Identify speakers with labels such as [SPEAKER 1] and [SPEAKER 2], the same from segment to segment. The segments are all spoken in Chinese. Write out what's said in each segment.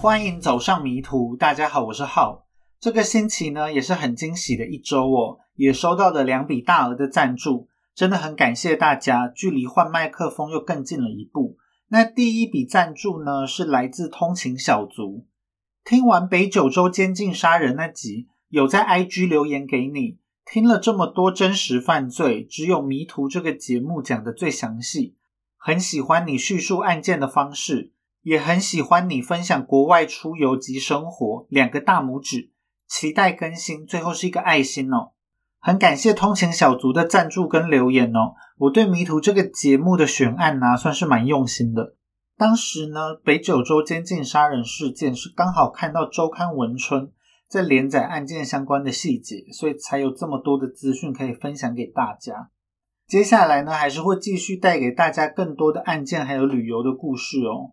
[SPEAKER 1] 欢迎走上迷途，大家好，我是浩。这个星期呢也是很惊喜的一周哦，也收到了两笔大额的赞助，真的很感谢大家，距离换麦克风又更近了一步。那第一笔赞助呢是来自通勤小卒，听完北九州监禁杀人那集，有在 IG 留言给你，听了这么多真实犯罪，只有迷途这个节目讲的最详细，很喜欢你叙述案件的方式。也很喜欢你分享国外出游及生活，两个大拇指，期待更新，最后是一个爱心哦。很感谢通勤小卒的赞助跟留言哦。我对迷途这个节目的选案呢，算是蛮用心的。当时呢，北九州监禁杀人事件是刚好看到周刊文春在连载案件相关的细节，所以才有这么多的资讯可以分享给大家。接下来呢，还是会继续带给大家更多的案件还有旅游的故事哦。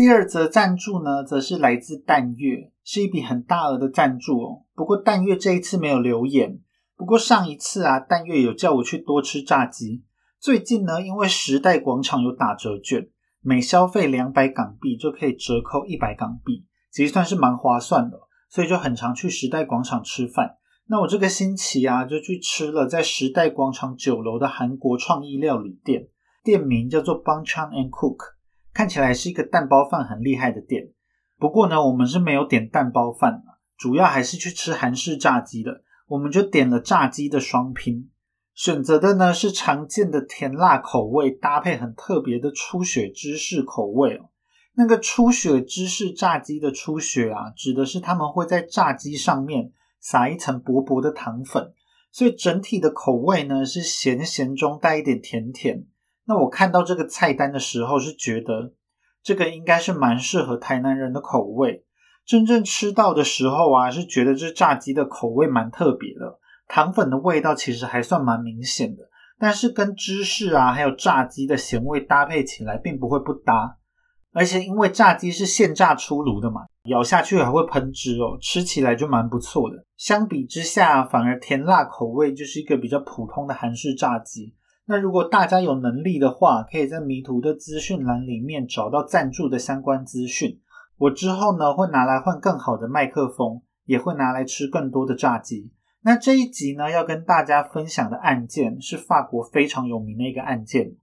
[SPEAKER 1] 第二则赞助呢，则是来自淡月，是一笔很大额的赞助哦。不过淡月这一次没有留言。不过上一次啊，淡月有叫我去多吃炸鸡。最近呢，因为时代广场有打折券，每消费两百港币就可以折扣一百港币，其实算是蛮划算的。所以就很常去时代广场吃饭。那我这个星期啊，就去吃了在时代广场九楼的韩国创意料理店，店名叫做 Bangchan and Cook。看起来是一个蛋包饭很厉害的店，不过呢，我们是没有点蛋包饭主要还是去吃韩式炸鸡的。我们就点了炸鸡的双拼，选择的呢是常见的甜辣口味，搭配很特别的初雪芝士口味哦。那个初雪芝士炸鸡的初雪啊，指的是他们会在炸鸡上面撒一层薄薄的糖粉，所以整体的口味呢是咸咸中带一点甜甜。那我看到这个菜单的时候，是觉得这个应该是蛮适合台南人的口味。真正吃到的时候啊，是觉得这炸鸡的口味蛮特别的，糖粉的味道其实还算蛮明显的，但是跟芝士啊还有炸鸡的咸味搭配起来，并不会不搭。而且因为炸鸡是现炸出炉的嘛，咬下去还会喷汁哦，吃起来就蛮不错的。相比之下，反而甜辣口味就是一个比较普通的韩式炸鸡。那如果大家有能力的话，可以在迷途的资讯栏里面找到赞助的相关资讯。我之后呢会拿来换更好的麦克风，也会拿来吃更多的炸鸡。那这一集呢要跟大家分享的案件是法国非常有名的一个案件。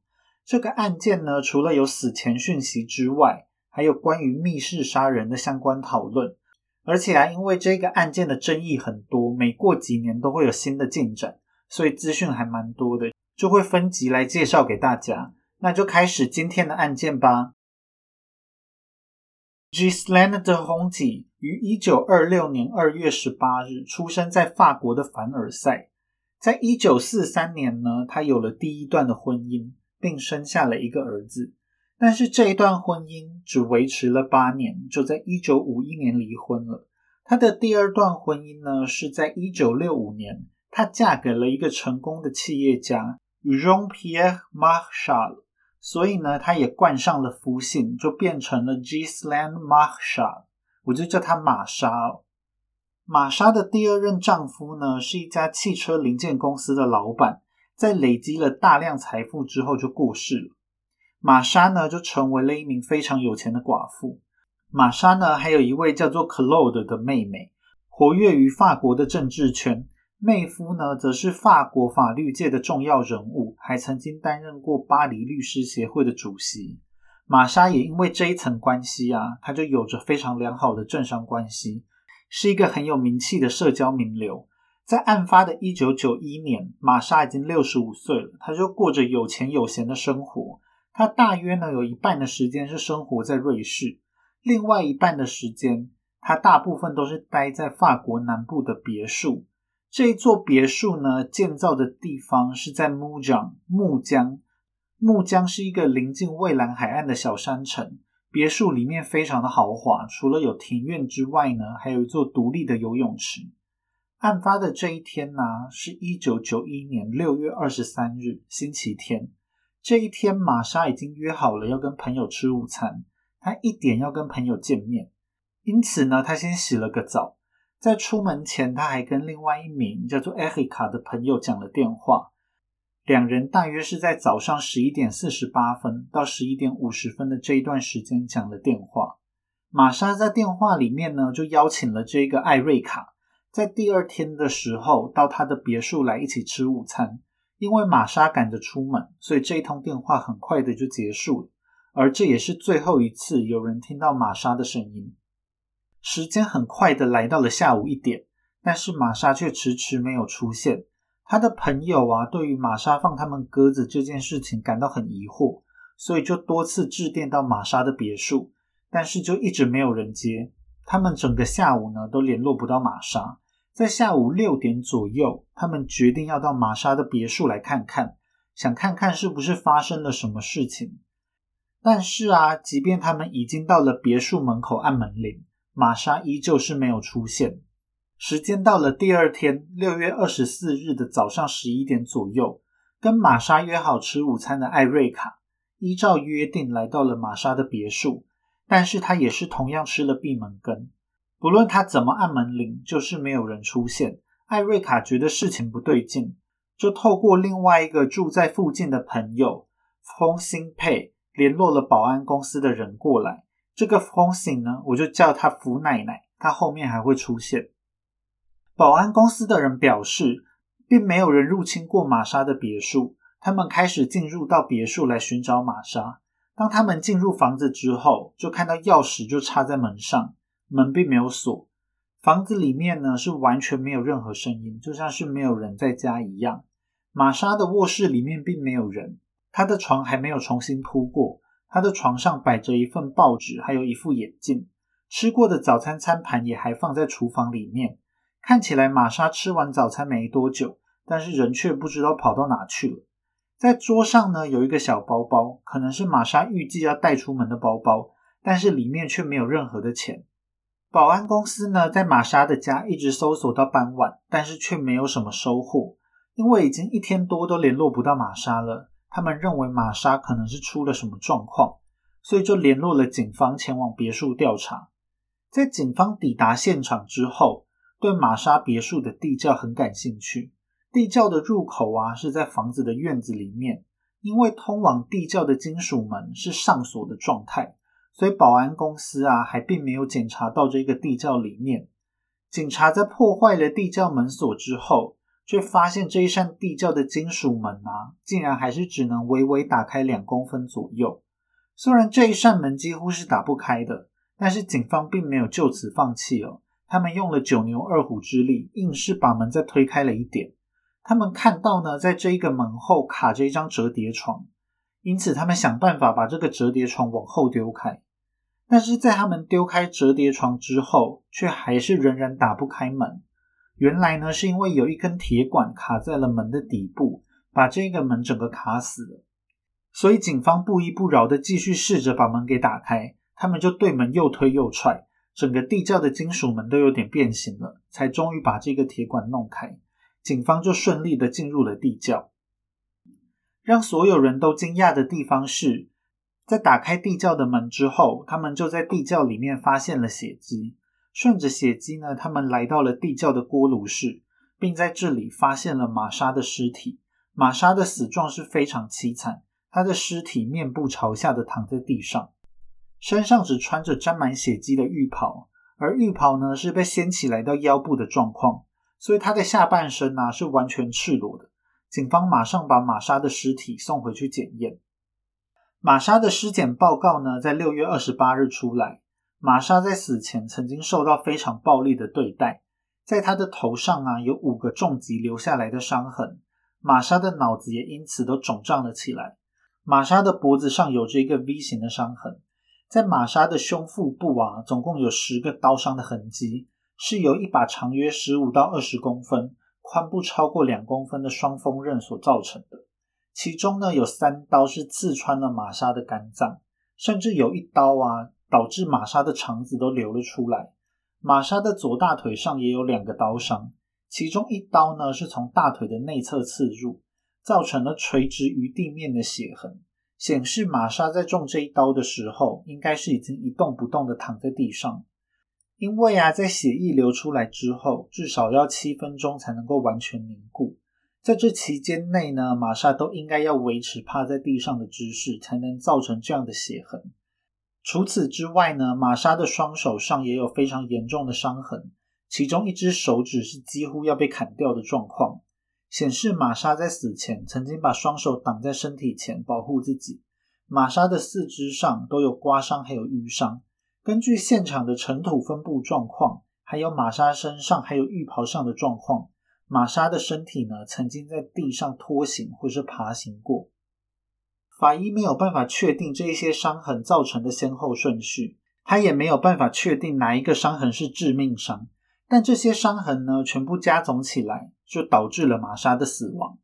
[SPEAKER 1] 这个案件呢除了有死前讯息之外，还有关于密室杀人的相关讨论。而且啊，因为这个案件的争议很多，每过几年都会有新的进展，所以资讯还蛮多的。就会分级来介绍给大家，那就开始今天的案件吧。Gislaine de Honti 于一九二六年二月十八日出生在法国的凡尔赛。在一九四三年呢，他有了第一段的婚姻，并生下了一个儿子。但是这一段婚姻只维持了八年，就在一九五一年离婚了。他的第二段婚姻呢，是在一九六五年，她嫁给了一个成功的企业家。Jean-Pierre Marchal，所以呢，他也冠上了夫姓，就变成了 Gisland Marchal，我就叫他玛莎。玛莎的第二任丈夫呢，是一家汽车零件公司的老板，在累积了大量财富之后就过世了。玛莎呢，就成为了一名非常有钱的寡妇。玛莎呢，还有一位叫做 Claude 的妹妹，活跃于法国的政治圈。妹夫呢，则是法国法律界的重要人物，还曾经担任过巴黎律师协会的主席。玛莎也因为这一层关系啊，他就有着非常良好的政商关系，是一个很有名气的社交名流。在案发的一九九一年，玛莎已经六十五岁了，她就过着有钱有闲的生活。她大约呢有一半的时间是生活在瑞士，另外一半的时间，她大部分都是待在法国南部的别墅。这一座别墅呢，建造的地方是在木江。木江，木江是一个临近蔚蓝海岸的小山城。别墅里面非常的豪华，除了有庭院之外呢，还有一座独立的游泳池。案发的这一天呢，是一九九一年六月二十三日，星期天。这一天，玛莎已经约好了要跟朋友吃午餐，她一点要跟朋友见面，因此呢，她先洗了个澡。在出门前，他还跟另外一名叫做艾瑞卡的朋友讲了电话。两人大约是在早上十一点四十八分到十一点五十分的这一段时间讲了电话。玛莎在电话里面呢，就邀请了这个艾瑞卡，在第二天的时候到他的别墅来一起吃午餐。因为玛莎赶着出门，所以这一通电话很快的就结束了。而这也是最后一次有人听到玛莎的声音。时间很快的来到了下午一点，但是玛莎却迟迟没有出现。他的朋友啊，对于玛莎放他们鸽子这件事情感到很疑惑，所以就多次致电到玛莎的别墅，但是就一直没有人接。他们整个下午呢都联络不到玛莎。在下午六点左右，他们决定要到玛莎的别墅来看看，想看看是不是发生了什么事情。但是啊，即便他们已经到了别墅门口按门铃，玛莎依旧是没有出现。时间到了第二天六月二十四日的早上十一点左右，跟玛莎约好吃午餐的艾瑞卡，依照约定来到了玛莎的别墅，但是他也是同样吃了闭门羹。不论他怎么按门铃，就是没有人出现。艾瑞卡觉得事情不对劲，就透过另外一个住在附近的朋友风兴佩联络了保安公司的人过来。这个风兴呢，我就叫他福奶奶，他后面还会出现。保安公司的人表示，并没有人入侵过玛莎的别墅。他们开始进入到别墅来寻找玛莎。当他们进入房子之后，就看到钥匙就插在门上，门并没有锁。房子里面呢是完全没有任何声音，就像是没有人在家一样。玛莎的卧室里面并没有人，她的床还没有重新铺过。他的床上摆着一份报纸，还有一副眼镜。吃过的早餐餐盘也还放在厨房里面。看起来玛莎吃完早餐没多久，但是人却不知道跑到哪去了。在桌上呢有一个小包包，可能是玛莎预计要带出门的包包，但是里面却没有任何的钱。保安公司呢在玛莎的家一直搜索到傍晚，但是却没有什么收获，因为已经一天多都联络不到玛莎了。他们认为玛莎可能是出了什么状况，所以就联络了警方前往别墅调查。在警方抵达现场之后，对玛莎别墅的地窖很感兴趣。地窖的入口啊是在房子的院子里面，因为通往地窖的金属门是上锁的状态，所以保安公司啊还并没有检查到这个地窖里面。警察在破坏了地窖门锁之后，却发现这一扇地窖的金属门啊，竟然还是只能微微打开两公分左右。虽然这一扇门几乎是打不开的，但是警方并没有就此放弃哦。他们用了九牛二虎之力，硬是把门再推开了一点。他们看到呢，在这一个门后卡着一张折叠床，因此他们想办法把这个折叠床往后丢开。但是在他们丢开折叠床之后，却还是仍然打不开门。原来呢，是因为有一根铁管卡在了门的底部，把这个门整个卡死了。所以警方不依不饶的继续试着把门给打开，他们就对门又推又踹。整个地窖的金属门都有点变形了，才终于把这个铁管弄开。警方就顺利的进入了地窖。让所有人都惊讶的地方是，在打开地窖的门之后，他们就在地窖里面发现了血迹。顺着血迹呢，他们来到了地窖的锅炉室，并在这里发现了玛莎的尸体。玛莎的死状是非常凄惨，她的尸体面部朝下的躺在地上。身上只穿着沾满血迹的浴袍，而浴袍呢是被掀起来到腰部的状况，所以她的下半身呢是完全赤裸的。警方马上把玛莎的尸体送回去检验。玛莎的尸检报告呢在六月二十八日出来。玛莎在死前曾经受到非常暴力的对待，在她的头上啊有五个重击留下来的伤痕，玛莎的脑子也因此都肿胀了起来。玛莎的脖子上有着一个 V 型的伤痕。在玛莎的胸腹部啊，总共有十个刀伤的痕迹，是由一把长约十五到二十公分、宽不超过两公分的双锋刃所造成的。其中呢，有三刀是刺穿了玛莎的肝脏，甚至有一刀啊，导致玛莎的肠子都流了出来。玛莎的左大腿上也有两个刀伤，其中一刀呢是从大腿的内侧刺入，造成了垂直于地面的血痕。显示玛莎在中这一刀的时候，应该是已经一动不动的躺在地上，因为啊，在血液流出来之后，至少要七分钟才能够完全凝固。在这期间内呢，玛莎都应该要维持趴在地上的姿势，才能造成这样的血痕。除此之外呢，玛莎的双手上也有非常严重的伤痕，其中一只手指是几乎要被砍掉的状况，显示玛莎在死前曾经把双手挡在身体前保护自己。玛莎的四肢上都有刮伤，还有淤伤。根据现场的尘土分布状况，还有玛莎身上还有浴袍上的状况，玛莎的身体呢曾经在地上拖行或是爬行过。法医没有办法确定这一些伤痕造成的先后顺序，他也没有办法确定哪一个伤痕是致命伤。但这些伤痕呢，全部加总起来，就导致了玛莎的死亡。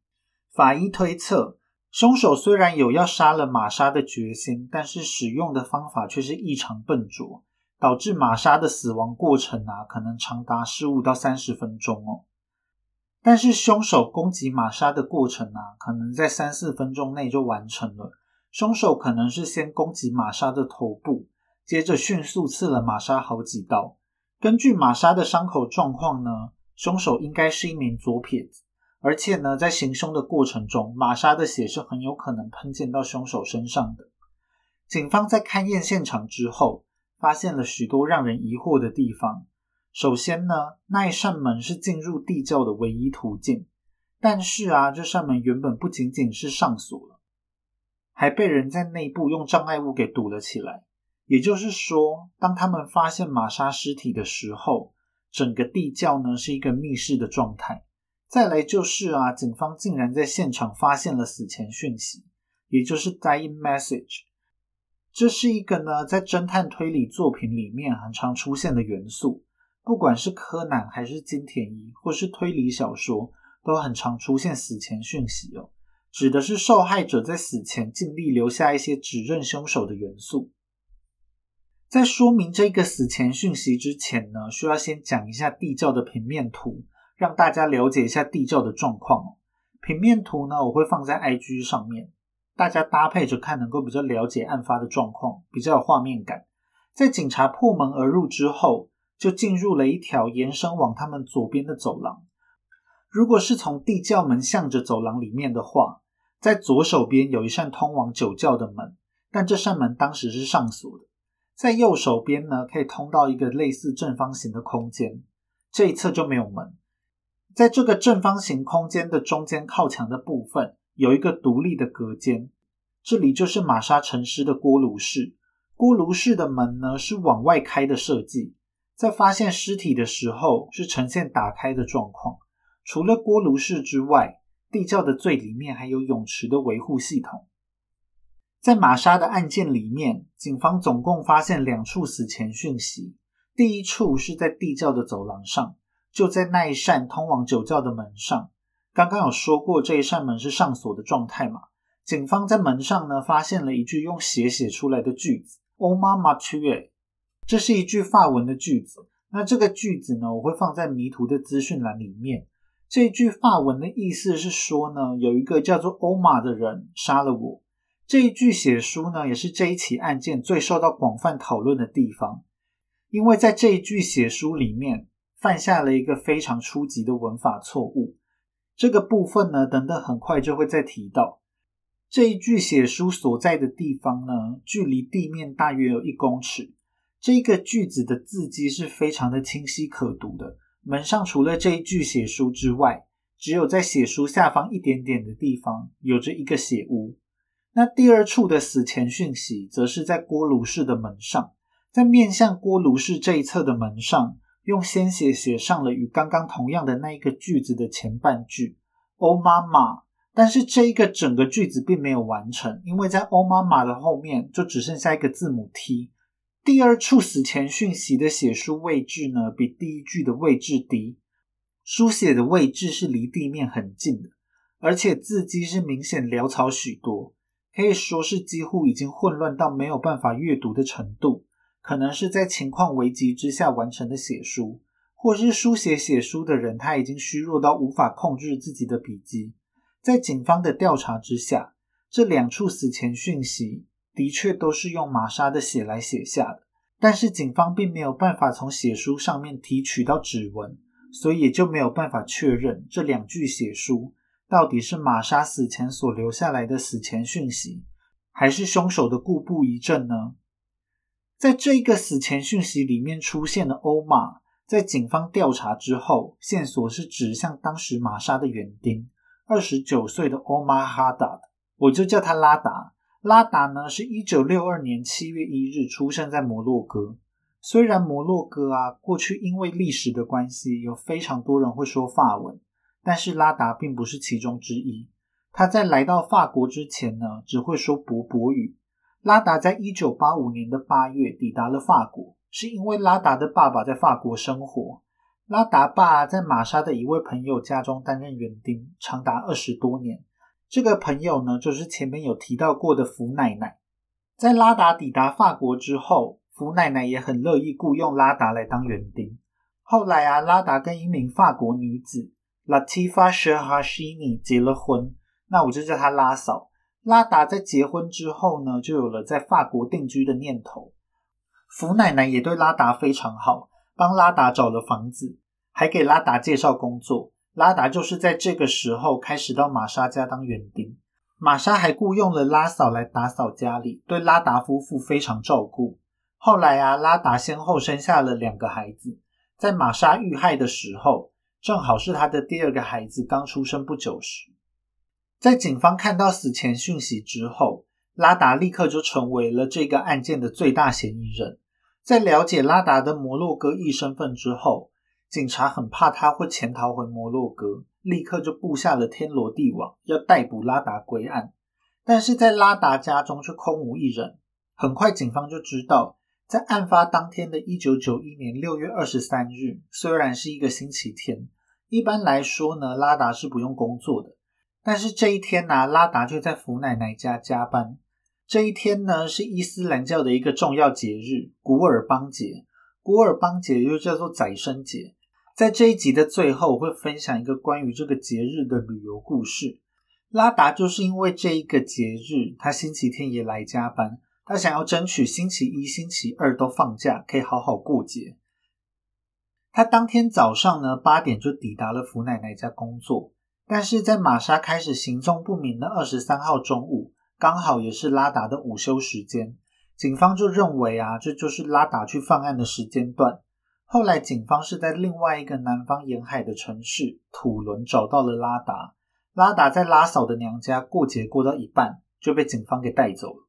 [SPEAKER 1] 法医推测，凶手虽然有要杀了玛莎的决心，但是使用的方法却是异常笨拙，导致玛莎的死亡过程啊，可能长达十五到三十分钟哦。但是凶手攻击玛莎的过程啊，可能在三四分钟内就完成了。凶手可能是先攻击玛莎的头部，接着迅速刺了玛莎好几刀。根据玛莎的伤口状况呢，凶手应该是一名左撇子，而且呢，在行凶的过程中，玛莎的血是很有可能喷溅到凶手身上的。警方在勘验现场之后，发现了许多让人疑惑的地方。首先呢，那一扇门是进入地窖的唯一途径，但是啊，这扇门原本不仅仅是上锁了，还被人在内部用障碍物给堵了起来。也就是说，当他们发现玛莎尸体的时候，整个地窖呢是一个密室的状态。再来就是啊，警方竟然在现场发现了死前讯息，也就是 dying message。这是一个呢，在侦探推理作品里面很常出现的元素。不管是柯南还是金田一，或是推理小说，都很常出现死前讯息哦，指的是受害者在死前尽力留下一些指认凶手的元素。在说明这个死前讯息之前呢，需要先讲一下地窖的平面图，让大家了解一下地窖的状况哦。平面图呢，我会放在 IG 上面，大家搭配着看，能够比较了解案发的状况，比较有画面感。在警察破门而入之后。就进入了一条延伸往他们左边的走廊。如果是从地窖门向着走廊里面的话，在左手边有一扇通往酒窖的门，但这扇门当时是上锁的。在右手边呢，可以通到一个类似正方形的空间，这一侧就没有门。在这个正方形空间的中间靠墙的部分，有一个独立的隔间，这里就是玛莎沉尸的锅炉室。锅炉室的门呢是往外开的设计。在发现尸体的时候，是呈现打开的状况。除了锅炉室之外，地窖的最里面还有泳池的维护系统。在玛莎的案件里面，警方总共发现两处死前讯息。第一处是在地窖的走廊上，就在那一扇通往酒窖的门上。刚刚有说过，这一扇门是上锁的状态嘛？警方在门上呢，发现了一句用血写出来的句子：“O ma ma tue。”这是一句法文的句子，那这个句子呢，我会放在迷途的资讯栏里面。这句法文的意思是说呢，有一个叫做欧玛的人杀了我。这一句写书呢，也是这一起案件最受到广泛讨论的地方，因为在这一句写书里面犯下了一个非常初级的文法错误。这个部分呢，等等很快就会再提到。这一句写书所在的地方呢，距离地面大约有一公尺。这个句子的字迹是非常的清晰可读的。门上除了这一句写书之外，只有在写书下方一点点的地方有着一个血污。那第二处的死前讯息，则是在锅炉室的门上，在面向锅炉室这一侧的门上，用鲜血写上了与刚刚同样的那一个句子的前半句“ Oh 妈妈”，但是这一个整个句子并没有完成，因为在“ Oh 妈妈”的后面就只剩下一个字母 T。第二处死前讯息的写书位置呢，比第一句的位置低，书写的位置是离地面很近的，而且字迹是明显潦草许多，可以说是几乎已经混乱到没有办法阅读的程度。可能是在情况危急之下完成的写书，或是书写写书的人他已经虚弱到无法控制自己的笔迹。在警方的调查之下，这两处死前讯息。的确都是用玛莎的血来写下的，但是警方并没有办法从血书上面提取到指纹，所以也就没有办法确认这两句血书到底是玛莎死前所留下来的死前讯息，还是凶手的故布疑阵呢？在这个死前讯息里面出现的欧玛，在警方调查之后，线索是指向当时玛莎的园丁，二十九岁的欧玛哈达，我就叫他拉达。拉达呢，是一九六二年七月一日出生在摩洛哥。虽然摩洛哥啊，过去因为历史的关系，有非常多人会说法文，但是拉达并不是其中之一。他在来到法国之前呢，只会说柏柏语。拉达在一九八五年的八月抵达了法国，是因为拉达的爸爸在法国生活。拉达爸在玛莎的一位朋友家中担任园丁，长达二十多年。这个朋友呢，就是前面有提到过的福奶奶。在拉达抵达法国之后。福奶奶也很乐意雇佣拉达来当园丁。后来啊，拉达跟一名法国女子 Latifa Sherhashini 结了婚，那我就叫她拉嫂。拉达在结婚之后呢，就有了在法国定居的念头。福奶奶也对拉达非常好，帮拉达找了房子，还给拉达介绍工作。拉达就是在这个时候开始到玛莎家当园丁。玛莎还雇佣了拉嫂来打扫家里，对拉达夫妇非常照顾。后来啊，拉达先后生下了两个孩子，在玛莎遇害的时候，正好是他的第二个孩子刚出生不久时。在警方看到死前讯息之后，拉达立刻就成为了这个案件的最大嫌疑人。在了解拉达的摩洛哥裔身份之后，警察很怕他会潜逃回摩洛哥，立刻就布下了天罗地网，要逮捕拉达归案。但是在拉达家中却空无一人。很快，警方就知道。在案发当天的一九九一年六月二十三日，虽然是一个星期天，一般来说呢，拉达是不用工作的。但是这一天呢，拉达却在福奶奶家加班。这一天呢，是伊斯兰教的一个重要节日——古尔邦节。古尔邦节又叫做宰生节。在这一集的最后，我会分享一个关于这个节日的旅游故事。拉达就是因为这一个节日，他星期天也来加班。他想要争取星期一、星期二都放假，可以好好过节。他当天早上呢八点就抵达了福奶奶家工作，但是在玛莎开始行踪不明的二十三号中午，刚好也是拉达的午休时间，警方就认为啊，这就是拉达去犯案的时间段。后来警方是在另外一个南方沿海的城市土伦找到了拉达，拉达在拉嫂的娘家过节过到一半就被警方给带走了。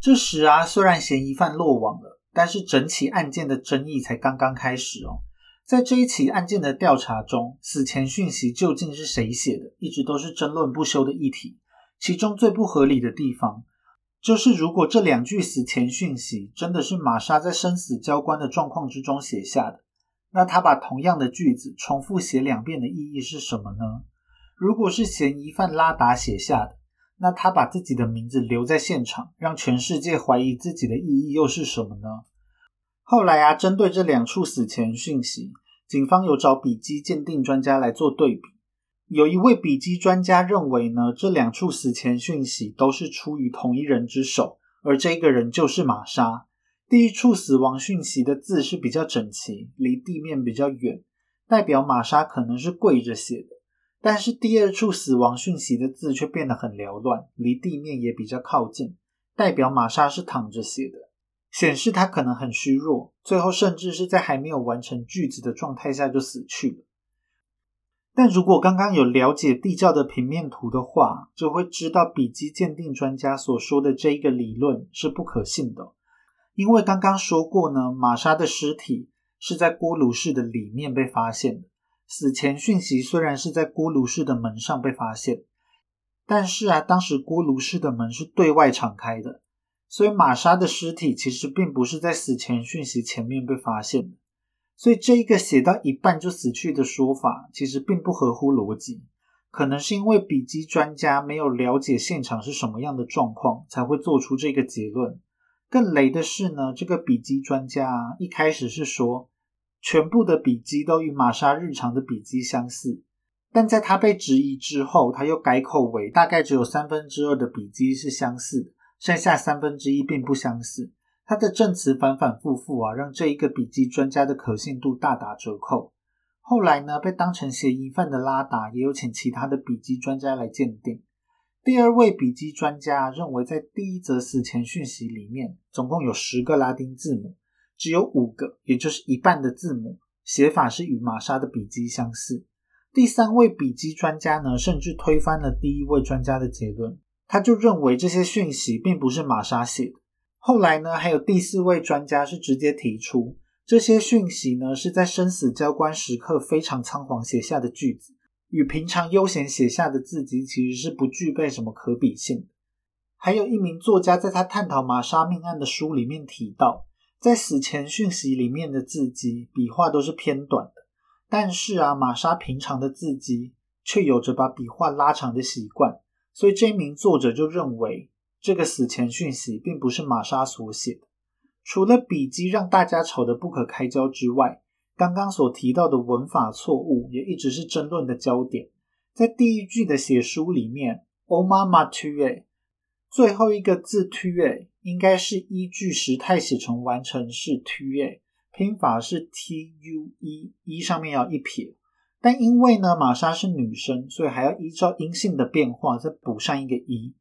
[SPEAKER 1] 这时啊，虽然嫌疑犯落网了，但是整起案件的争议才刚刚开始哦。在这一起案件的调查中，死前讯息究竟是谁写的，一直都是争论不休的议题。其中最不合理的地方，就是如果这两句死前讯息真的是玛莎在生死交关的状况之中写下的，那他把同样的句子重复写两遍的意义是什么呢？如果是嫌疑犯拉达写下的，那他把自己的名字留在现场，让全世界怀疑自己的意义又是什么呢？后来啊，针对这两处死前讯息，警方有找笔迹鉴定专家来做对比。有一位笔迹专家认为呢，这两处死前讯息都是出于同一人之手，而这个人就是玛莎。第一处死亡讯息的字是比较整齐，离地面比较远，代表玛莎可能是跪着写的。但是第二处死亡讯息的字却变得很缭乱，离地面也比较靠近，代表玛莎是躺着写的，显示她可能很虚弱，最后甚至是在还没有完成句子的状态下就死去了。但如果刚刚有了解地窖的平面图的话，就会知道笔迹鉴定专家所说的这一个理论是不可信的，因为刚刚说过呢，玛莎的尸体是在锅炉室的里面被发现的。死前讯息虽然是在锅炉室的门上被发现，但是啊，当时锅炉室的门是对外敞开的，所以玛莎的尸体其实并不是在死前讯息前面被发现的。所以这一个写到一半就死去的说法，其实并不合乎逻辑。可能是因为笔迹专家没有了解现场是什么样的状况，才会做出这个结论。更雷的是呢，这个笔迹专家一开始是说。全部的笔迹都与玛莎日常的笔迹相似，但在他被质疑之后，他又改口为大概只有三分之二的笔迹是相似的，剩下三分之一并不相似。他的证词反反复复啊，让这一个笔迹专家的可信度大打折扣。后来呢，被当成嫌疑犯的拉达也有请其他的笔迹专家来鉴定，第二位笔迹专家认为，在第一则死前讯息里面，总共有十个拉丁字母，只有五个，也就是一半的字母写法是与玛莎的笔迹相似。第三位笔迹专家呢，甚至推翻了第一位专家的结论，他就认为这些讯息并不是玛莎写的。后来呢，还有第四位专家是直接提出，这些讯息呢是在生死交关时刻非常仓皇写下的句子。与平常悠闲写下的字迹其实是不具备什么可比性。还有一名作家在他探讨玛莎命案的书里面提到，在死前讯息里面的字迹笔画都是偏短的，但是啊，玛莎平常的字迹却有着把笔画拉长的习惯，所以这名作者就认为这个死前讯息并不是玛莎所写的。除了笔记让大家吵得不可开交之外，刚刚所提到的文法错误也一直是争论的焦点。在第一句的写书里面，oma matue 最后一个字 tue 应该是依据时态写成完成式 tue，拼法是 t u e，一上面要一撇。但因为呢玛莎是女生，所以还要依照音性的变化再补上一个一，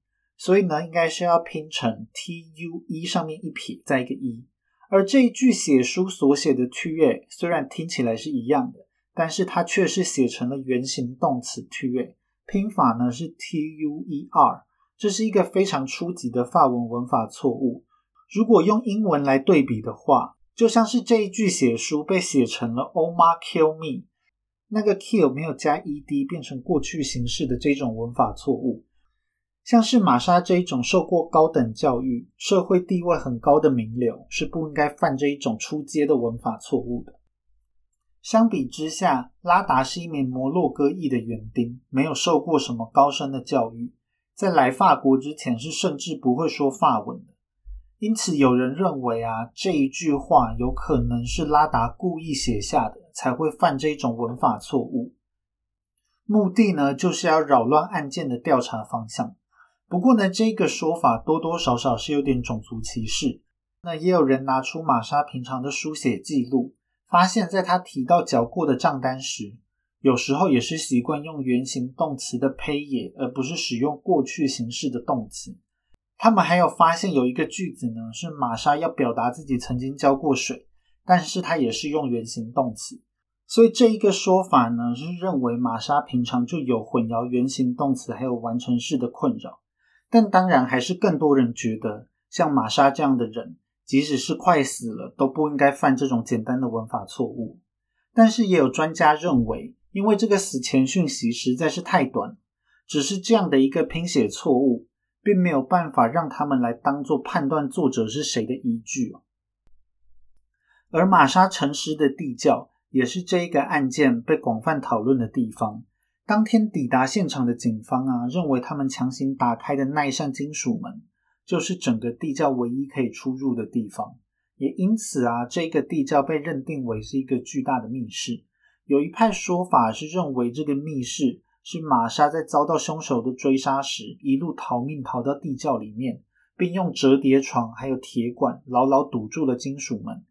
[SPEAKER 1] 所以呢应该是要拼成 T U E，上面一撇再一个 E，。而这一句写书所写的 tue 虽然听起来是一样的，但是它却是写成了原形动词 tue，拼法呢是 t u e r，这是一个非常初级的法文文法错误。如果用英文来对比的话，就像是这一句写书被写成了 oma kill me，那个 kill 没有加 ed 变成过去形式的这种文法错误。像是玛莎这一种受过高等教育、社会地位很高的名流，是不应该犯这一种出街的文法错误的。相比之下，拉达是一名摩洛哥裔的园丁，没有受过什么高深的教育，在来法国之前是甚至不会说法文的。因此，有人认为啊，这一句话有可能是拉达故意写下的，才会犯这一种文法错误。目的呢，就是要扰乱案件的调查方向。不过呢，这个说法多多少少是有点种族歧视。那也有人拿出玛莎平常的书写记录，发现在他提到缴过的账单时，有时候也是习惯用原形动词的 pay，而不是使用过去形式的动词。他们还有发现有一个句子呢，是玛莎要表达自己曾经浇过水，但是她也是用原形动词。所以这一个说法呢，是认为玛莎平常就有混淆原形动词还有完成式的困扰。但当然，还是更多人觉得，像玛莎这样的人，即使是快死了，都不应该犯这种简单的文法错误。但是，也有专家认为，因为这个死前讯息实在是太短，只是这样的一个拼写错误，并没有办法让他们来当做判断作者是谁的依据而玛莎沉尸的地窖，也是这一个案件被广泛讨论的地方。当天抵达现场的警方啊，认为他们强行打开的那一扇金属门，就是整个地窖唯一可以出入的地方。也因此啊，这个地窖被认定为是一个巨大的密室。有一派说法是认为这个密室是玛莎在遭到凶手的追杀时，一路逃命逃到地窖里面，并用折叠床还有铁管牢牢堵住了金属门，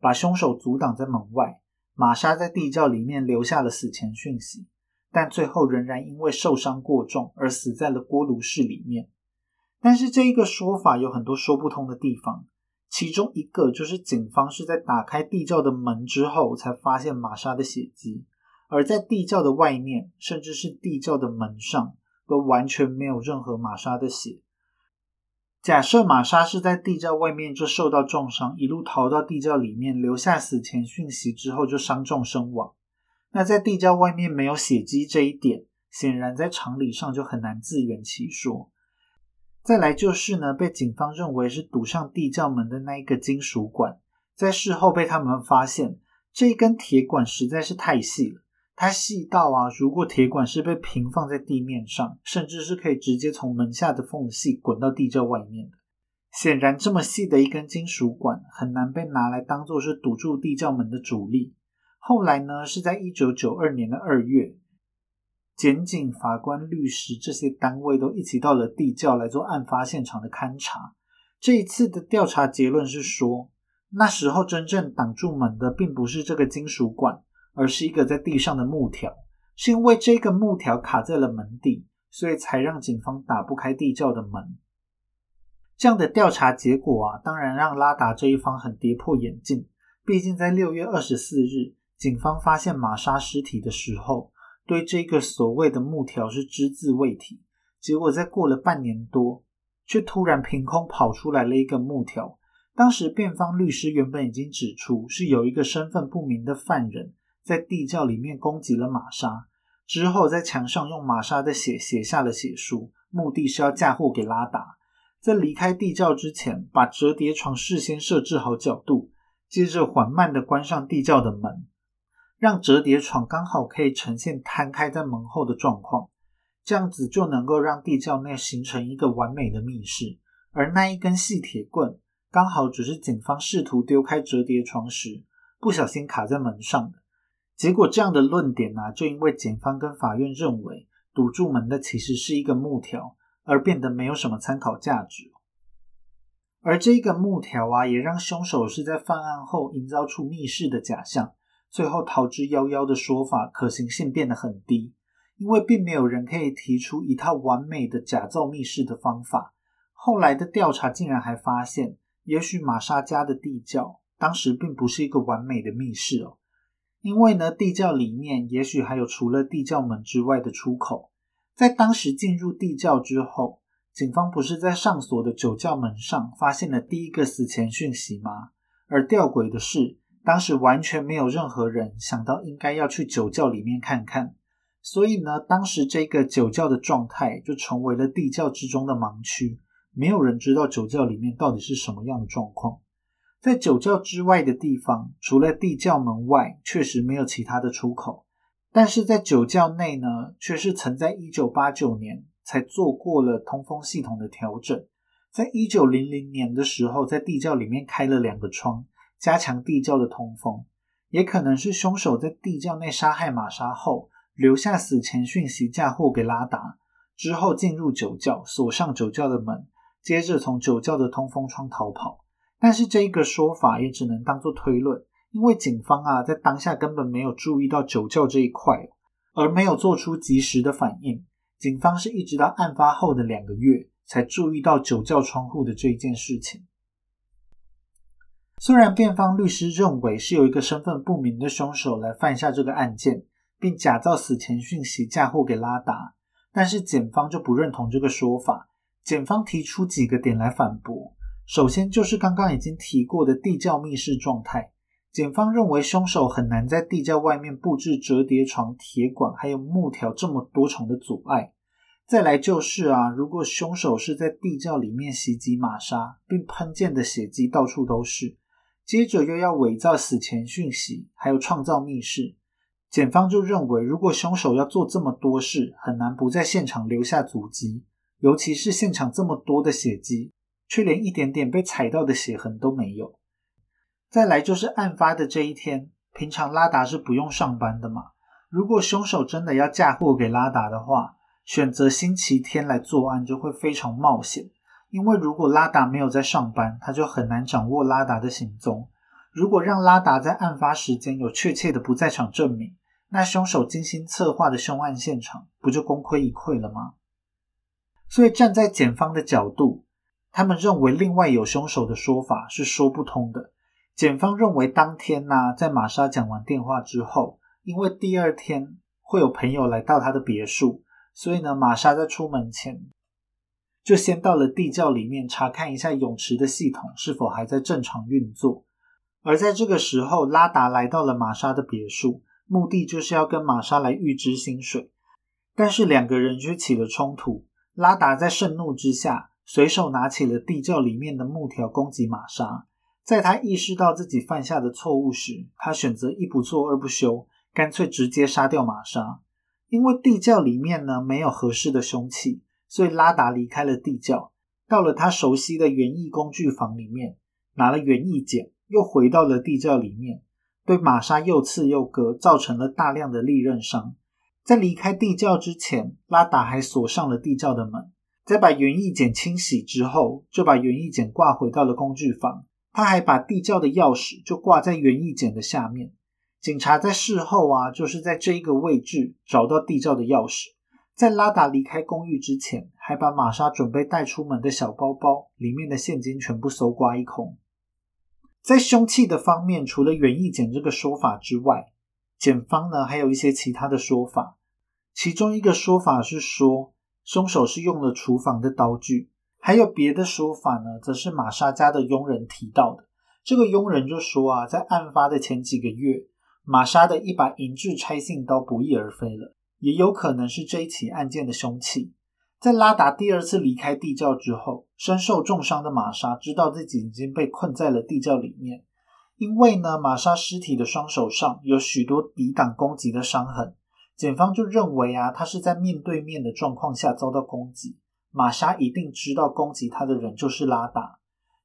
[SPEAKER 1] 把凶手阻挡在门外。玛莎在地窖里面留下了死前讯息。但最后仍然因为受伤过重而死在了锅炉室里面。但是这一个说法有很多说不通的地方，其中一个就是警方是在打开地窖的门之后才发现玛莎的血迹，而在地窖的外面，甚至是地窖的门上，都完全没有任何玛莎的血。假设玛莎是在地窖外面就受到重伤，一路逃到地窖里面，留下死前讯息之后就伤重身亡。那在地窖外面没有血迹这一点，显然在常理上就很难自圆其说。再来就是呢，被警方认为是堵上地窖门的那一个金属管，在事后被他们发现，这一根铁管实在是太细了，它细到啊，如果铁管是被平放在地面上，甚至是可以直接从门下的缝隙滚到地窖外面的。显然，这么细的一根金属管很难被拿来当做是堵住地窖门的主力。后来呢，是在一九九二年的二月，检警、法官、律师这些单位都一起到了地窖来做案发现场的勘查。这一次的调查结论是说，那时候真正挡住门的并不是这个金属管，而是一个在地上的木条，是因为这个木条卡在了门底，所以才让警方打不开地窖的门。这样的调查结果啊，当然让拉达这一方很跌破眼镜。毕竟在六月二十四日，警方发现玛莎尸体的时候，对这个所谓的木条是只字未提。结果在过了半年多，却突然凭空跑出来了一个木条。当时辩方律师原本已经指出，是有一个身份不明的犯人在地窖里面攻击了玛莎，之后在墙上用玛莎的血写下了血书，目的是要嫁祸给拉达。在离开地窖之前，把折叠床事先设置好角度，接着缓慢的关上地窖的门，让折叠床刚好可以呈现摊开在门后的状况，这样子就能够让地窖内形成一个完美的密室。而那一根细铁棍，刚好只是警方试图丢开折叠床时不小心卡在门上的。结果这样的论点呢，就因为检方跟法院认为堵住门的其实是一个木条。而变得没有什么参考价值，而这个木条啊，也让凶手是在犯案后营造出密室的假象，最后逃之夭夭的说法可行性变得很低，因为并没有人可以提出一套完美的假造密室的方法。后来的调查竟然还发现，也许玛莎家的地窖当时并不是一个完美的密室哦，因为呢，地窖里面也许还有除了地窖门之外的出口。在当时进入地窖之后，警方不是在上锁的酒窖门上发现了第一个死前讯息吗？而吊诡的是，当时完全没有任何人想到应该要去酒窖里面看看，所以呢，当时这个酒窖的状态就成为了地窖之中的盲区，没有人知道酒窖里面到底是什么样的状况。在酒窖之外的地方，除了地窖门外，确实没有其他的出口。但是在酒窖内呢，却是曾在一九八九年才做过了通风系统的调整，在一九零零年的时候，在地窖里面开了两个窗，加强地窖的通风。也可能是凶手在地窖内杀害玛莎后，留下死前讯息嫁祸给拉达，之后进入酒窖，锁上酒窖的门，接着从酒窖的通风窗逃跑。但是这一个说法也只能当做推论。因为警方啊，在当下根本没有注意到酒窖这一块，而没有做出及时的反应。警方是一直到案发后的两个月，才注意到酒窖窗户的这一件事情。虽然辩方律师认为是有一个身份不明的凶手来犯下这个案件，并假造死前讯息嫁祸给拉达，但是检方就不认同这个说法。检方提出几个点来反驳。首先就是刚刚已经提过的地窖密室状态。检方认为凶手很难在地窖外面布置折叠床、铁管还有木条这么多重的阻碍。再来就是啊，如果凶手是在地窖里面袭击玛莎，并喷溅的血迹到处都是，接着又要伪造死前讯息，还有创造密室，检方就认为，如果凶手要做这么多事，很难不在现场留下足迹，尤其是现场这么多的血迹，却连一点点被踩到的血痕都没有。再来就是案发的这一天，平常拉达是不用上班的嘛。如果凶手真的要嫁祸给拉达的话，选择星期天来作案就会非常冒险。因为如果拉达没有在上班，他就很难掌握拉达的行踪。如果让拉达在案发时间有确切的不在场证明，那凶手精心策划的凶案现场不就功亏一篑了吗？所以站在检方的角度，他们认为另外有凶手的说法是说不通的。检方认为，当天呢，在玛莎讲完电话之后，因为第二天会有朋友来到他的别墅，所以呢，玛莎在出门前就先到了地窖里面查看一下泳池的系统是否还在正常运作。而在这个时候，拉达来到了玛莎的别墅，目的就是要跟玛莎来预支薪水，但是两个人却起了冲突。拉达在盛怒之下，随手拿起了地窖里面的木条攻击玛莎。在他意识到自己犯下的错误时，他选择一不做二不休，干脆直接杀掉玛莎。因为地窖里面呢没有合适的凶器，所以拉达离开了地窖，到了他熟悉的园艺工具房里面，拿了园艺剪，又回到了地窖里面，对玛莎又刺又割，造成了大量的利刃伤。在离开地窖之前，拉达还锁上了地窖的门。在把园艺剪清洗之后，就把园艺剪挂回到了工具房。他还把地窖的钥匙就挂在园艺剪的下面。警察在事后啊，就是在这一个位置找到地窖的钥匙，在拉达离开公寓之前，还把玛莎准备带出门的小包包里面的现金全部搜刮一空。在凶器的方面，除了园艺剪这个说法之外，检方呢还有一些其他的说法。其中一个说法是说，凶手是用了厨房的刀具；还有别的说法呢，则是玛莎家的佣人提到的。这个佣人就说啊，在案发的前几个月，玛莎的一把银质拆信刀不翼而飞了，也有可能是这一起案件的凶器。在拉达第二次离开地窖之后，身受重伤的玛莎知道自己已经被困在了地窖里面。因为呢，玛莎尸体的双手上有许多抵挡攻击的伤痕，检方就认为啊，他是在面对面的状况下遭到攻击。玛莎一定知道攻击他的人就是拉达，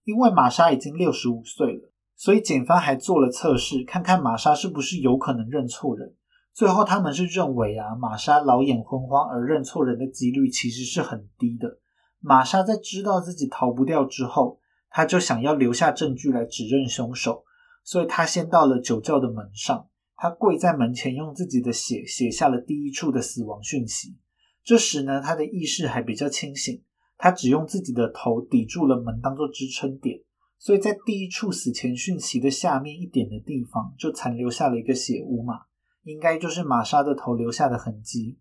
[SPEAKER 1] 因为玛莎已经六十五岁了，所以检方还做了测试，看看玛莎是不是有可能认错人。最后，他们是认为啊，玛莎老眼昏花而认错人的几率其实是很低的。玛莎在知道自己逃不掉之后，他就想要留下证据来指认凶手，所以他先到了酒窖的门上，他跪在门前，用自己的血写下了第一处的死亡讯息。这时呢，他的意识还比较清醒，他只用自己的头抵住了门当做支撑点，所以在第一处死前讯息的下面一点的地方，就残留下了一个血污嘛。应该就是玛莎的头留下的痕迹。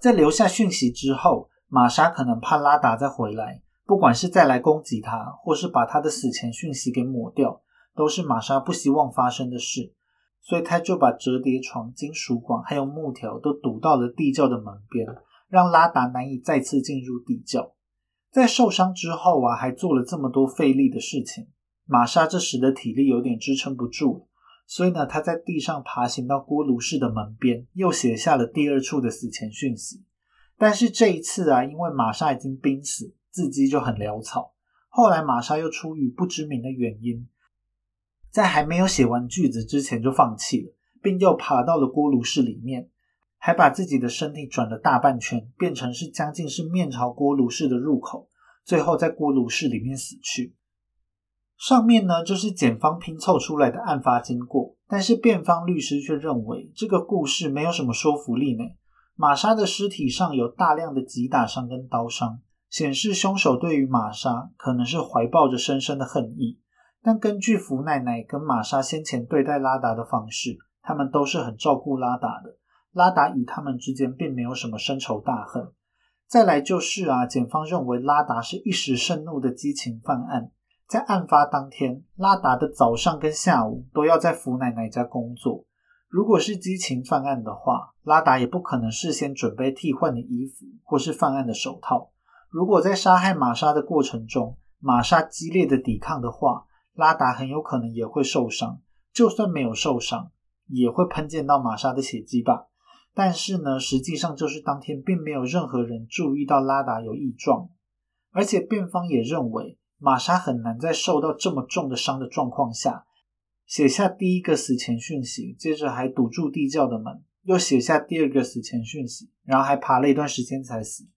[SPEAKER 1] 在留下讯息之后，玛莎可能怕拉达再回来，不管是再来攻击他，或是把他的死前讯息给抹掉，都是玛莎不希望发生的事。所以他就把折叠床、金属管还有木条都堵到了地窖的门边，让拉达难以再次进入地窖。在受伤之后啊，还做了这么多费力的事情，玛莎这时的体力有点支撑不住了。所以呢，他在地上爬行到锅炉室的门边，又写下了第二处的死前讯息。但是这一次啊，因为玛莎已经濒死，字迹就很潦草。后来玛莎又出于不知名的原因，在还没有写完句子之前就放弃了，并又爬到了锅炉室里面，还把自己的身体转了大半圈，变成是将近是面朝锅炉室的入口，最后在锅炉室里面死去。上面呢就是检方拼凑出来的案发经过，但是辩方律师却认为这个故事没有什么说服力呢。玛莎的尸体上有大量的击打伤跟刀伤，显示凶手对于玛莎可能是怀抱着深深的恨意。但根据福奶奶跟玛莎先前对待拉达的方式，他们都是很照顾拉达的，拉达与他们之间并没有什么深仇大恨。再来就是啊，检方认为拉达是一时盛怒的激情犯案。在案发当天，拉达的早上跟下午都要在福奶奶家工作。如果是激情犯案的话，拉达也不可能事先准备替换的衣服或是犯案的手套。如果在杀害玛莎的过程中，玛莎激烈的抵抗的话，拉达很有可能也会受伤。就算没有受伤，也会喷溅到玛莎的血迹吧。但是呢，实际上就是当天并没有任何人注意到拉达有异状，而且辩方也认为。玛莎很难在受到这么重的伤的状况下写下第一个死前讯息，接着还堵住地窖的门，又写下第二个死前讯息，然后还爬了一段时间才死。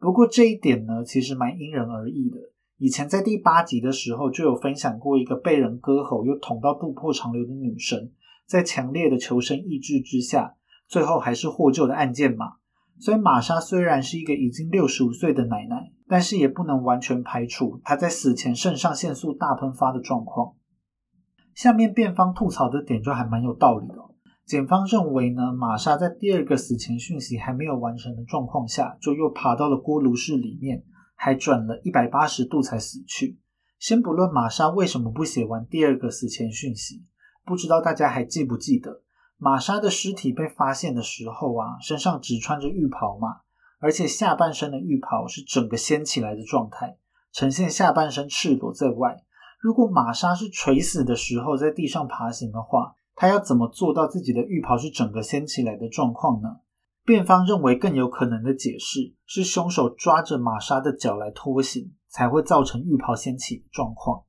[SPEAKER 1] 不过这一点呢，其实蛮因人而异的。以前在第八集的时候就有分享过一个被人割喉又捅到肚破肠流的女生，在强烈的求生意志之下，最后还是获救的案件嘛。所以玛莎虽然是一个已经六十五岁的奶奶。但是也不能完全排除她在死前肾上腺素大喷发的状况。下面辩方吐槽的点就还蛮有道理的。检方认为呢，玛莎在第二个死前讯息还没有完成的状况下，就又爬到了锅炉室里面，还转了一百八十度才死去。先不论玛莎为什么不写完第二个死前讯息，不知道大家还记不记得，玛莎的尸体被发现的时候啊，身上只穿着浴袍嘛。而且下半身的浴袍是整个掀起来的状态，呈现下半身赤裸在外。如果玛莎是垂死的时候在地上爬行的话，她要怎么做到自己的浴袍是整个掀起来的状况呢？辩方认为更有可能的解释是凶手抓着玛莎的脚来拖行，才会造成浴袍掀起的状况。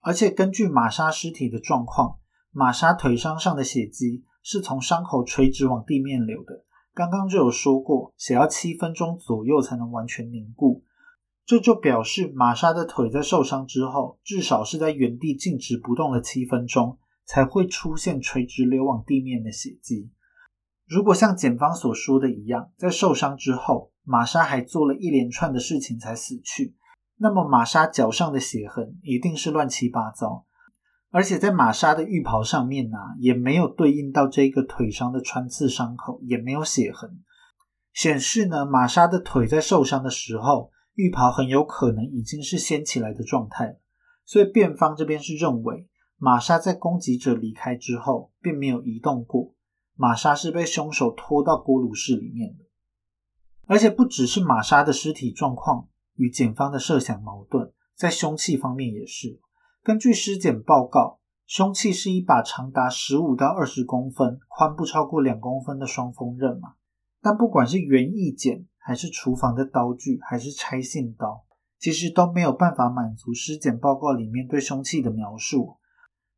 [SPEAKER 1] 而且根据玛莎尸体的状况，玛莎腿伤上的血迹是从伤口垂直往地面流的。刚刚就有说过，血要七分钟左右才能完全凝固，这就表示玛莎的腿在受伤之后，至少是在原地静止不动了七分钟，才会出现垂直流往地面的血迹。如果像检方所说的一样，在受伤之后，玛莎还做了一连串的事情才死去，那么玛莎脚上的血痕一定是乱七八糟，而且在玛莎的浴袍上面呢，也没有对应到这个腿上的穿刺伤口，也没有血痕，显示呢玛莎的腿在受伤的时候，浴袍很有可能已经是掀起来的状态，所以辩方这边是认为玛莎在攻击者离开之后，并没有移动过，玛莎是被凶手拖到锅炉室里面的。而且不只是玛莎的尸体状况与检方的设想矛盾，在凶器方面也是。根据尸检报告，凶器是一把长达十五到二十公分、宽不超过两公分的双锋刃嘛。但不管是园艺剪，还是厨房的刀具，还是拆信刀，其实都没有办法满足尸检报告里面对凶器的描述。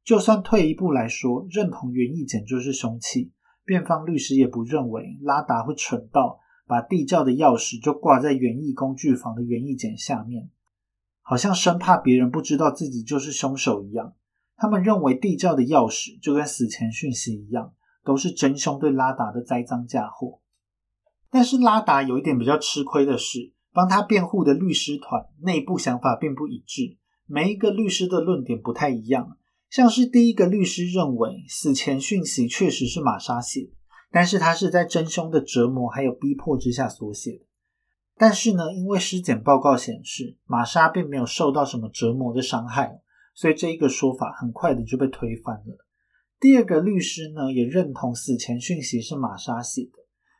[SPEAKER 1] 就算退一步来说，认同园艺剪就是凶器，辩方律师也不认为拉达会蠢到。把地窖的钥匙就挂在园艺工具房的园艺剪下面，好像生怕别人不知道自己就是凶手一样。他们认为地窖的钥匙就跟死前讯息一样，都是真凶对拉达的栽赃嫁祸。但是拉达有一点比较吃亏的是，帮他辩护的律师团内部想法并不一致，每一个律师的论点不太一样。像是第一个律师认为死前讯息确实是玛莎写的。但是他是在真凶的折磨还有逼迫之下所写的。但是呢，因为尸检报告显示玛莎并没有受到什么折磨的伤害，所以这一个说法很快的就被推翻了。第二个律师呢也认同死前讯息是玛莎写的，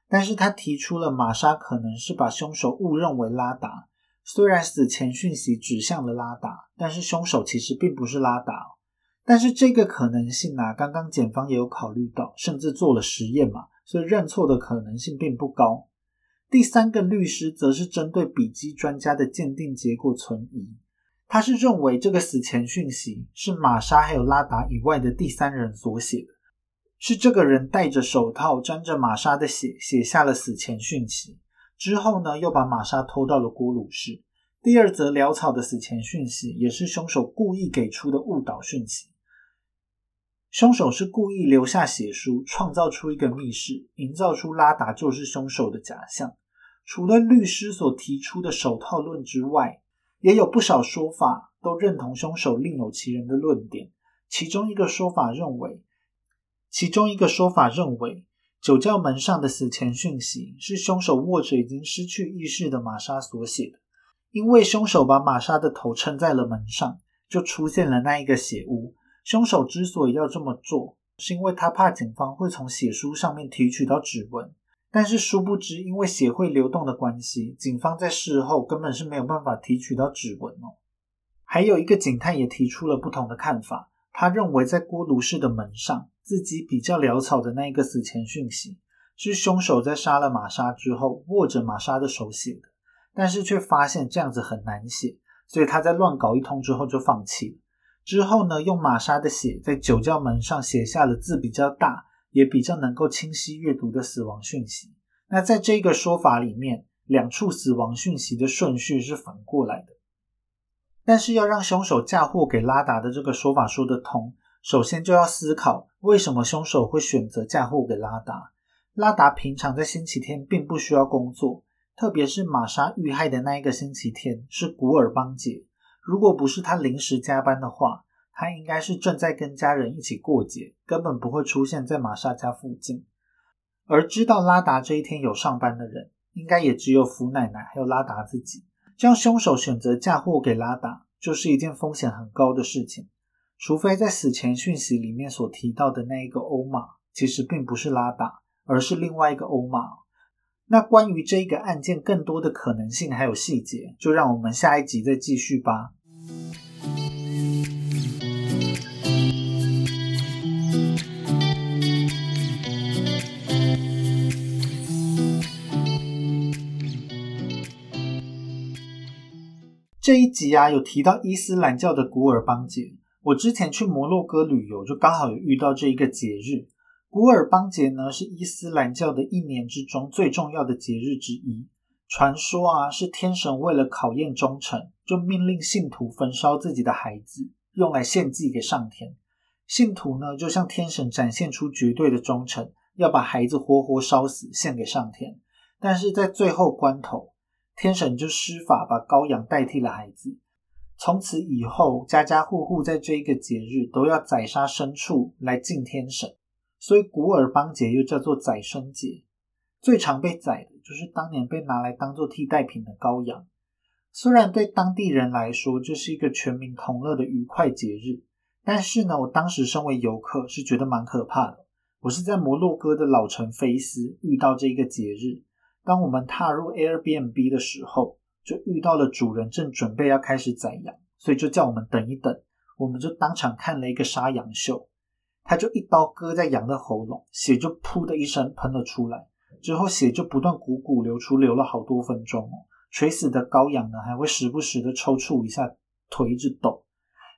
[SPEAKER 1] 但是他提出了玛莎可能是把凶手误认为拉达。虽然死前讯息指向了拉达，但是凶手其实并不是拉达。但是这个可能性啊，刚刚检方也有考虑到，甚至做了实验嘛，所以认错的可能性并不高。第三个律师则是针对笔迹专家的鉴定结果存疑，他是认为这个死前讯息是玛莎还有拉达以外的第三人所写的，是这个人戴着手套沾着玛莎的血写下了死前讯息，之后呢又把玛莎偷到了锅炉室。第二则潦草的死前讯息也是凶手故意给出的误导讯息。凶手是故意留下血书，创造出一个密室，营造出拉达就是凶手的假象。除了律师所提出的手套论之外，也有不少说法都认同凶手另有其人的论点。其中一个说法认为，其中一个说法认为，酒窖门上的死前讯息是凶手握着已经失去意识的玛莎所写的，因为凶手把玛莎的头撑在了门上，就出现了那一个血污。凶手之所以要这么做，是因为他怕警方会从血书上面提取到指纹。但是殊不知，因为血会流动的关系，警方在事后根本是没有办法提取到指纹哦。还有一个警探也提出了不同的看法，他认为在锅炉室的门上自己比较潦草的那一个死前讯息，是凶手在杀了玛莎之后握着玛莎的手写的，但是却发现这样子很难写，所以他在乱搞一通之后就放弃了。之后呢，用玛莎的血在酒窖门上写下了字比较大，也比较能够清晰阅读的死亡讯息。那在这个说法里面，两处死亡讯息的顺序是反过来的。但是要让凶手嫁祸给拉达的这个说法说得通，首先就要思考为什么凶手会选择嫁祸给拉达。拉达平常在星期天并不需要工作，特别是玛莎遇害的那一个星期天是古尔邦节。如果不是他临时加班的话，他应该是正在跟家人一起过节，根本不会出现在玛莎家附近。而知道拉达这一天有上班的人，应该也只有福奶奶还有拉达自己。这样凶手选择嫁祸给拉达，就是一件风险很高的事情。除非在死前讯息里面所提到的那一个欧玛，其实并不是拉达，而是另外一个欧玛。那关于这一个案件更多的可能性还有细节，就让我们下一集再继续吧。这一集啊，有提到伊斯兰教的古尔邦节。我之前去摩洛哥旅游，就刚好有遇到这一个节日。古尔邦节呢，是伊斯兰教的一年之中最重要的节日之一。传说啊，是天神为了考验忠诚，就命令信徒焚烧自己的孩子，用来献祭给上天。信徒呢，就向天神展现出绝对的忠诚，要把孩子活活烧死，献给上天。但是在最后关头，天神就施法把羔羊代替了孩子。从此以后，家家户户在这一个节日都要宰杀牲畜来敬天神，所以古尔邦节又叫做宰牲节。最常被宰的就是当年被拿来当做替代品的羔羊。虽然对当地人来说这是一个全民同乐的愉快节日，但是呢，我当时身为游客是觉得蛮可怕的。我是在摩洛哥的老城菲斯遇到这一个节日，当我们踏入 Airbnb 的时候。就遇到了主人正准备要开始宰羊，所以就叫我们等一等。我们就当场看了一个杀羊秀，他就一刀割在羊的喉咙，血就噗的一声喷了出来，之后血就不断汩汩流出，流了好多分钟。垂死的羔羊呢，还会时不时的抽搐一下，腿一直抖。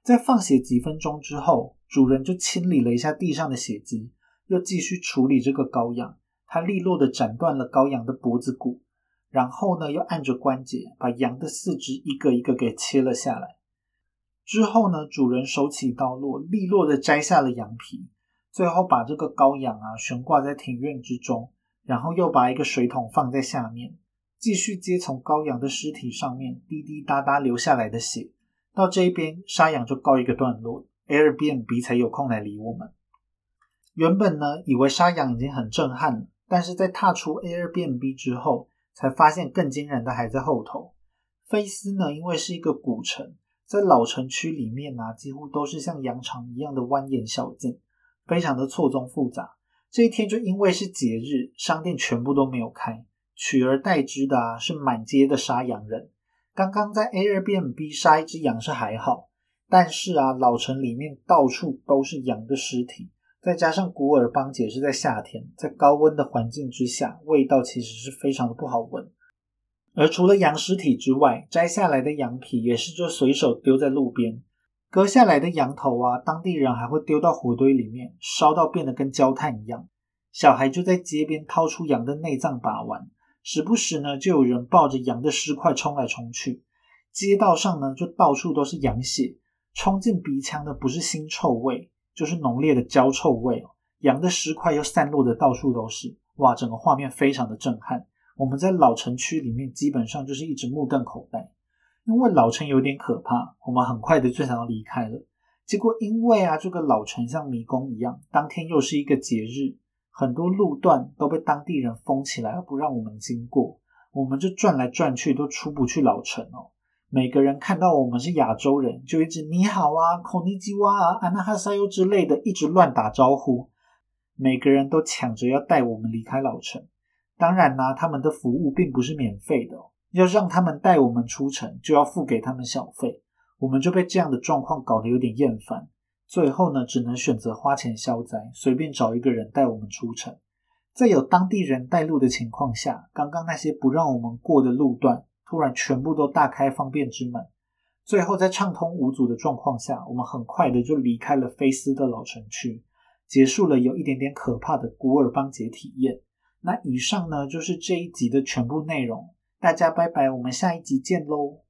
[SPEAKER 1] 在放血几分钟之后，主人就清理了一下地上的血迹，又继续处理这个羔羊。他利落的斩断了羔羊的脖子骨。然后呢，又按着关节把羊的四肢一个一个给切了下来。之后呢，主人手起刀落，利落的摘下了羊皮。最后把这个羔羊啊悬挂在庭院之中，然后又把一个水桶放在下面，继续接从羔羊的尸体上面滴滴答答流下来的血。到这边，杀羊就告一个段落，Airbnb 才有空来理我们。原本呢，以为杀羊已经很震撼了，但是在踏出 Airbnb 之后。才发现更惊人的还在后头。菲斯呢，因为是一个古城，在老城区里面呢，几乎都是像羊肠一样的蜿蜒小径，非常的错综复杂。这一天就因为是节日，商店全部都没有开，取而代之的啊是满街的杀羊人。刚刚在 Airbnb 杀一只羊是还好，但是啊，老城里面到处都是羊的尸体。再加上古尔邦节是在夏天，在高温的环境之下，味道其实是非常的不好闻。而除了羊尸体之外，摘下来的羊皮也是就随手丢在路边，割下来的羊头啊，当地人还会丢到火堆里面烧到变得跟焦炭一样。小孩就在街边掏出羊的内脏把玩，时不时呢就有人抱着羊的尸块冲来冲去，街道上呢就到处都是羊血，冲进鼻腔的不是腥臭味。就是浓烈的焦臭味，羊的尸块又散落的到处都是，哇，整个画面非常的震撼。我们在老城区里面基本上就是一直目瞪口呆，因为老城有点可怕，我们很快的就想要离开了。结果因为啊，这个老城像迷宫一样，当天又是一个节日，很多路段都被当地人封起来，不让我们经过，我们就转来转去都出不去老城哦。每个人看到我们是亚洲人，就一直你好啊、孔尼基哇啊、安娜哈塞尤之类的，一直乱打招呼。每个人都抢着要带我们离开老城。当然啦，他们的服务并不是免费的，要让他们带我们出城，就要付给他们小费。我们就被这样的状况搞得有点厌烦。最后呢，只能选择花钱消灾，随便找一个人带我们出城。在有当地人带路的情况下，刚刚那些不让我们过的路段。突然，全部都大开方便之门。最后，在畅通无阻的状况下，我们很快的就离开了菲斯的老城区，结束了有一点点可怕的古尔邦节体验。那以上呢，就是这一集的全部内容。大家拜拜，我们下一集见喽。